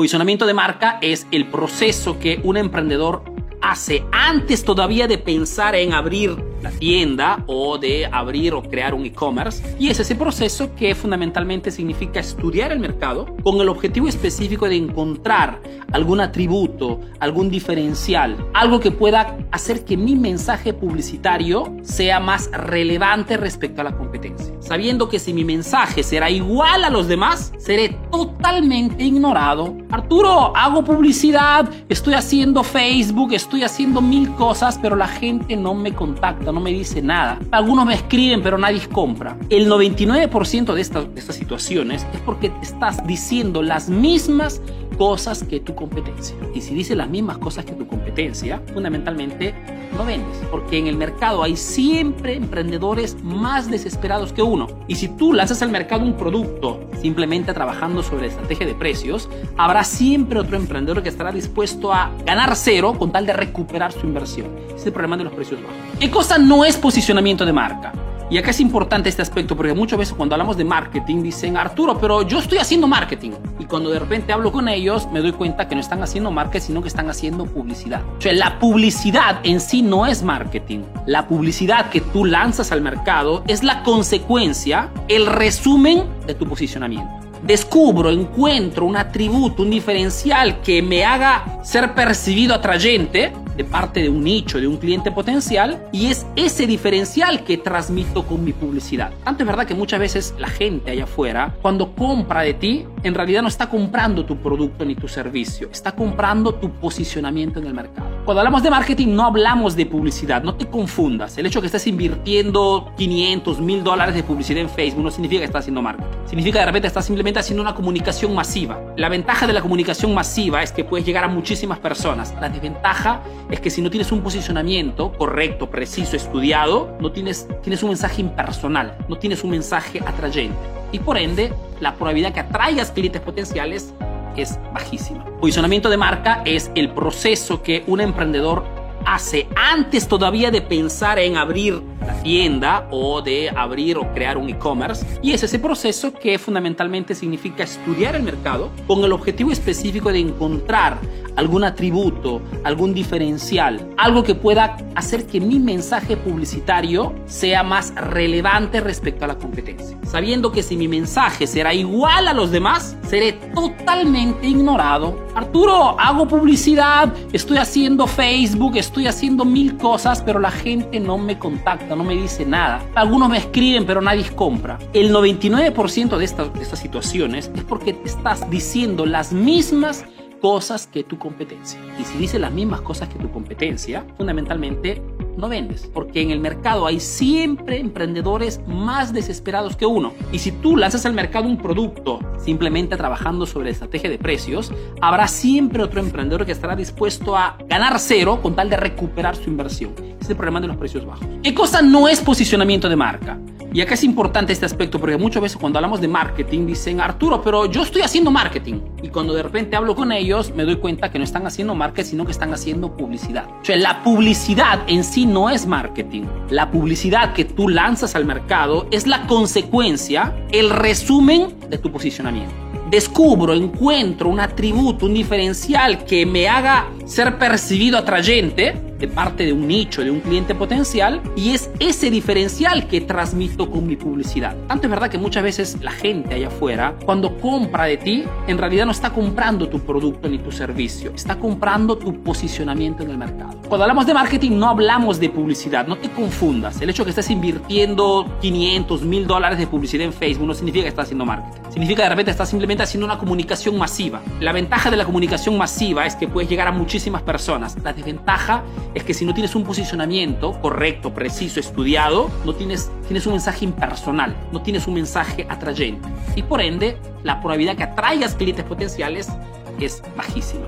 Posicionamiento de marca es el proceso que un emprendedor hace antes todavía de pensar en abrir la tienda o de abrir o crear un e-commerce. Y es ese proceso que fundamentalmente significa estudiar el mercado con el objetivo específico de encontrar algún atributo, algún diferencial, algo que pueda hacer que mi mensaje publicitario sea más relevante respecto a la competencia. Sabiendo que si mi mensaje será igual a los demás, seré totalmente ignorado. Arturo, hago publicidad, estoy haciendo Facebook, estoy haciendo mil cosas, pero la gente no me contacta, no me dice nada. Algunos me escriben, pero nadie compra. El 99% de, estas, de estas situaciones es porque estás diciendo las mismas cosas que tu competencia. Y si dices las mismas cosas que tu competencia, fundamentalmente no vendes. Porque en el mercado hay siempre emprendedores más desesperados que uno. Y si tú lanzas al mercado un producto simplemente trabajando sobre estrategia de precios, habrá siempre otro emprendedor que estará dispuesto a ganar cero con tal de recuperar su inversión. es el problema de los precios bajos. ¿Qué cosa no es posicionamiento de marca? Y acá es importante este aspecto porque muchas veces cuando hablamos de marketing dicen, Arturo, pero yo estoy haciendo marketing. Y cuando de repente hablo con ellos me doy cuenta que no están haciendo marketing, sino que están haciendo publicidad. O sea, la publicidad en sí no es marketing. La publicidad que tú lanzas al mercado es la consecuencia, el resumen de tu posicionamiento descubro, encuentro un atributo, un diferencial que me haga ser percibido atrayente, de parte de un nicho, de un cliente potencial, y es ese diferencial que transmito con mi publicidad. Tanto es verdad que muchas veces la gente allá afuera, cuando compra de ti, en realidad no está comprando tu producto ni tu servicio, está comprando tu posicionamiento en el mercado. Cuando hablamos de marketing no hablamos de publicidad, no te confundas. El hecho de que estés invirtiendo 500, 1000 dólares de publicidad en Facebook no significa que estás haciendo marketing. Significa que de repente estás simplemente haciendo una comunicación masiva. La ventaja de la comunicación masiva es que puedes llegar a muchísimas personas. La desventaja es que si no tienes un posicionamiento correcto, preciso, estudiado, no tienes, tienes un mensaje impersonal, no tienes un mensaje atrayente. Y por ende, la probabilidad que atraigas clientes potenciales es bajísima. Posicionamiento de marca es el proceso que un emprendedor hace antes todavía de pensar en abrir tienda o de abrir o crear un e-commerce. Y es ese proceso que fundamentalmente significa estudiar el mercado con el objetivo específico de encontrar algún atributo, algún diferencial, algo que pueda hacer que mi mensaje publicitario sea más relevante respecto a la competencia. Sabiendo que si mi mensaje será igual a los demás, seré totalmente ignorado. Arturo, hago publicidad, estoy haciendo Facebook, estoy haciendo mil cosas, pero la gente no me contacta, no me dice nada. Algunos me escriben, pero nadie compra. El 99% de estas, estas situaciones es porque estás diciendo las mismas cosas que tu competencia. Y si dices las mismas cosas que tu competencia, fundamentalmente no vendes, porque en el mercado hay siempre emprendedores más desesperados que uno. Y si tú lanzas al mercado un producto simplemente trabajando sobre estrategia de precios, habrá siempre otro emprendedor que estará dispuesto a ganar cero con tal de recuperar su inversión. Es el problema de los precios bajos. ¿Qué cosa no es posicionamiento de marca? Y acá es importante este aspecto porque muchas veces cuando hablamos de marketing dicen, Arturo, pero yo estoy haciendo marketing. Y cuando de repente hablo con ellos me doy cuenta que no están haciendo marketing, sino que están haciendo publicidad. O sea, la publicidad en sí no es marketing. La publicidad que tú lanzas al mercado es la consecuencia, el resumen de tu posicionamiento descubro, encuentro un atributo, un diferencial que me haga ser percibido atrayente, de parte de un nicho, de un cliente potencial, y es ese diferencial que transmito con mi publicidad. Tanto es verdad que muchas veces la gente allá afuera, cuando compra de ti, en realidad no está comprando tu producto ni tu servicio, está comprando tu posicionamiento en el mercado. Cuando hablamos de marketing no hablamos de publicidad, no te confundas. El hecho de que estés invirtiendo 500, 1000 dólares de publicidad en Facebook no significa que estás haciendo marketing. Significa que de repente estás simplemente haciendo una comunicación masiva. La ventaja de la comunicación masiva es que puedes llegar a muchísimas personas. La desventaja es que si no tienes un posicionamiento correcto, preciso, estudiado, no tienes, tienes un mensaje impersonal, no tienes un mensaje atrayente. Y por ende, la probabilidad que atraigas clientes potenciales es bajísima.